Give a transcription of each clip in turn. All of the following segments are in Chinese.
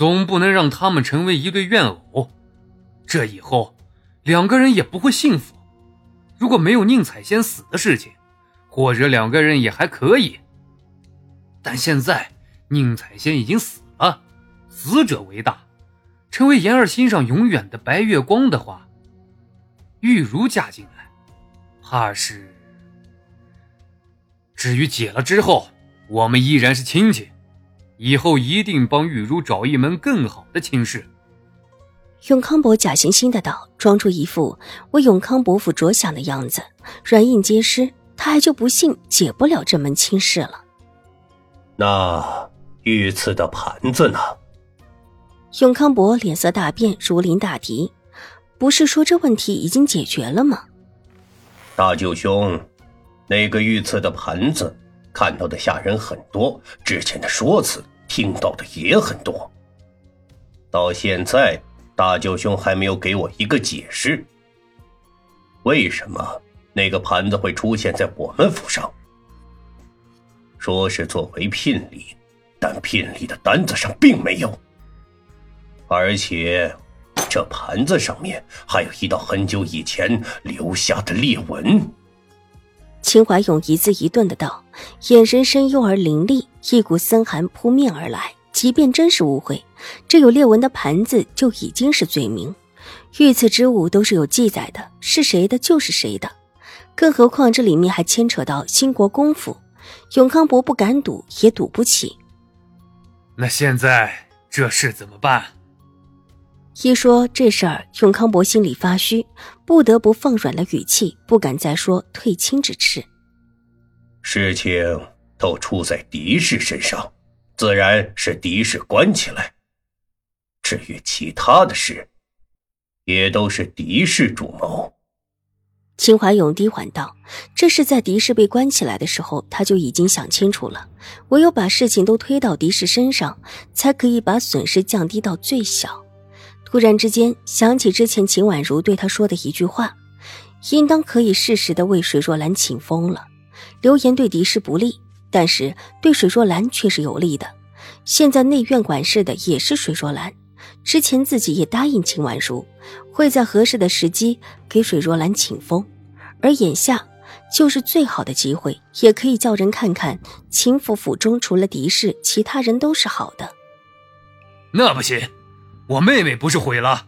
总不能让他们成为一对怨偶，这以后两个人也不会幸福。如果没有宁采仙死的事情，或者两个人也还可以。但现在宁采仙已经死了，死者为大，成为言儿心上永远的白月光的话，玉茹嫁进来，怕是……至于解了之后，我们依然是亲戚。以后一定帮玉茹找一门更好的亲事。永康伯假惺惺的道，装出一副为永康伯府着想的样子，软硬皆施，他还就不信解不了这门亲事了。那御赐的盘子呢？永康伯脸色大变，如临大敌。不是说这问题已经解决了吗？大舅兄，那个御赐的盘子。看到的下人很多，之前的说辞听到的也很多。到现在，大舅兄还没有给我一个解释：为什么那个盘子会出现在我们府上？说是作为聘礼，但聘礼的单子上并没有，而且这盘子上面还有一道很久以前留下的裂纹。秦怀勇一字一顿的道，眼神深幽而凌厉，一股森寒扑面而来。即便真是误会，这有裂纹的盘子就已经是罪名。御赐之物都是有记载的，是谁的就是谁的。更何况这里面还牵扯到兴国公府，永康伯不敢赌，也赌不起。那现在这事怎么办？一说这事儿，永康伯心里发虚，不得不放软了语气，不敢再说退亲之事。事情都出在狄氏身上，自然是狄氏关起来。至于其他的事，也都是狄氏主谋。秦怀勇低缓道：“这是在狄氏被关起来的时候，他就已经想清楚了，唯有把事情都推到狄氏身上，才可以把损失降低到最小。”突然之间想起之前秦婉如对他说的一句话，应当可以适时的为水若兰请封了。流言对狄氏不利，但是对水若兰却是有利的。现在内院管事的也是水若兰，之前自己也答应秦婉如，会在合适的时机给水若兰请封，而眼下就是最好的机会，也可以叫人看看秦府府中除了狄氏，其他人都是好的。那不行。我妹妹不是毁了？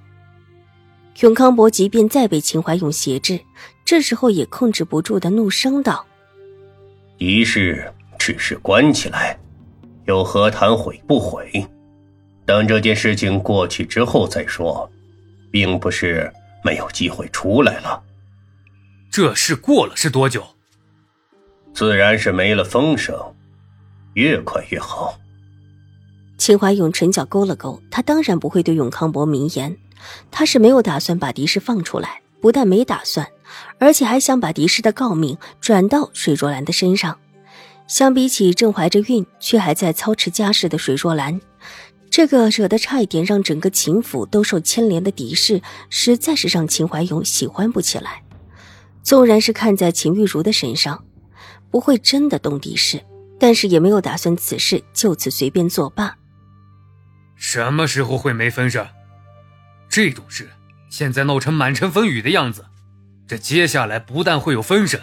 永康伯即便再被秦怀勇挟制，这时候也控制不住的怒声道：“仪式只是关起来，又何谈毁不毁？等这件事情过去之后再说，并不是没有机会出来了。这事过了是多久？自然是没了风声，越快越好。”秦怀勇唇角勾了勾，他当然不会对永康伯明言，他是没有打算把狄氏放出来，不但没打算，而且还想把狄氏的诰命转到水若兰的身上。相比起正怀着孕却还在操持家事的水若兰，这个惹得差一点让整个秦府都受牵连的狄氏，实在是让秦怀勇喜欢不起来。纵然是看在秦玉茹的身上，不会真的动狄氏，但是也没有打算此事就此随便作罢。什么时候会没风声？这种事现在闹成满城风雨的样子，这接下来不但会有风声，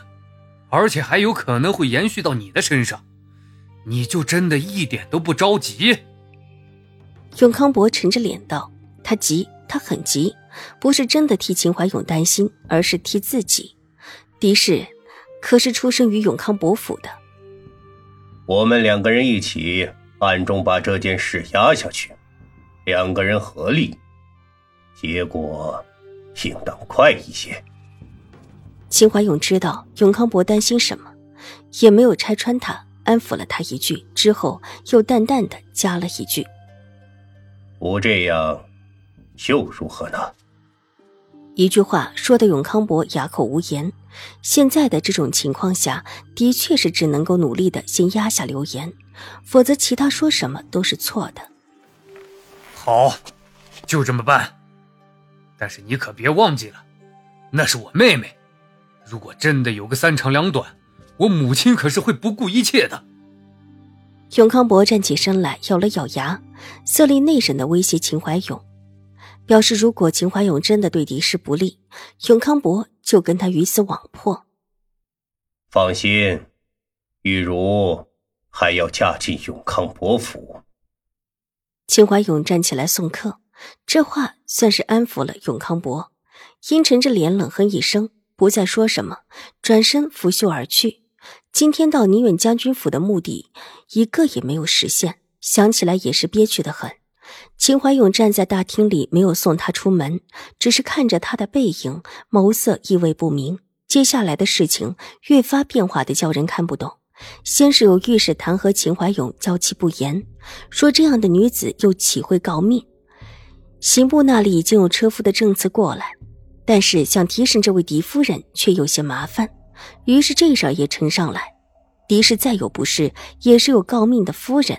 而且还有可能会延续到你的身上。你就真的一点都不着急？永康伯沉着脸道：“他急，他很急，不是真的替秦怀勇担心，而是替自己。狄氏可是出生于永康伯府的，我们两个人一起暗中把这件事压下去。”两个人合力，结果应当快一些。秦怀勇知道永康伯担心什么，也没有拆穿他，安抚了他一句之后，又淡淡的加了一句：“不这样，又如何呢？一句话说的永康伯哑口无言。现在的这种情况下，的确是只能够努力的先压下流言，否则其他说什么都是错的。好，就这么办。但是你可别忘记了，那是我妹妹。如果真的有个三长两短，我母亲可是会不顾一切的。永康伯站起身来，咬了咬牙，色厉内荏的威胁秦怀勇。表示，如果秦怀勇真的对狄氏不利，永康伯就跟他鱼死网破。放心，玉茹还要嫁进永康伯府。秦怀勇站起来送客，这话算是安抚了永康伯。阴沉着脸冷哼一声，不再说什么，转身拂袖而去。今天到宁远将军府的目的，一个也没有实现，想起来也是憋屈的很。秦怀勇站在大厅里，没有送他出门，只是看着他的背影，眸色意味不明。接下来的事情越发变化的叫人看不懂。先是有御史弹劾秦怀勇娇气不严，说这样的女子又岂会告密？刑部那里已经有车夫的证词过来，但是想提审这位狄夫人却有些麻烦，于是这事也呈上来。狄氏再有不是，也是有告命的夫人。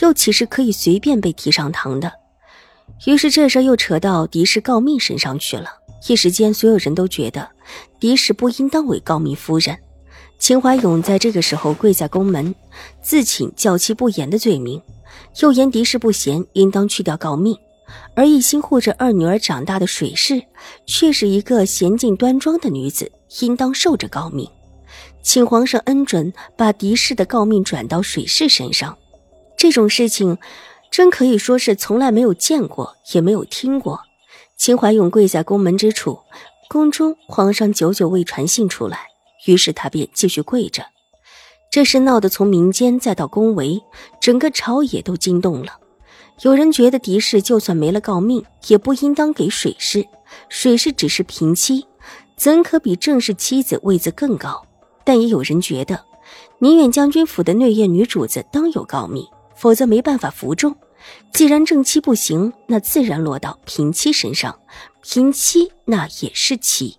又岂是可以随便被提上堂的？于是这事又扯到狄氏告密身上去了。一时间，所有人都觉得狄氏不应当为告密夫人。秦怀勇在这个时候跪在宫门，自请教期不严的罪名，又言狄氏不贤，应当去掉诰命。而一心护着二女儿长大的水氏，却是一个娴静端庄的女子，应当受着诰命。请皇上恩准，把狄氏的诰命转到水氏身上。这种事情，真可以说是从来没有见过，也没有听过。秦怀勇跪在宫门之处，宫中皇上久久未传信出来，于是他便继续跪着。这事闹得从民间再到宫闱，整个朝野都惊动了。有人觉得狄氏就算没了诰命，也不应当给水氏，水氏只是平妻，怎可比正室妻子位子更高？但也有人觉得，宁远将军府的内院女主子当有诰命。否则没办法服众。既然正妻不行，那自然落到平妻身上。平妻那也是妻。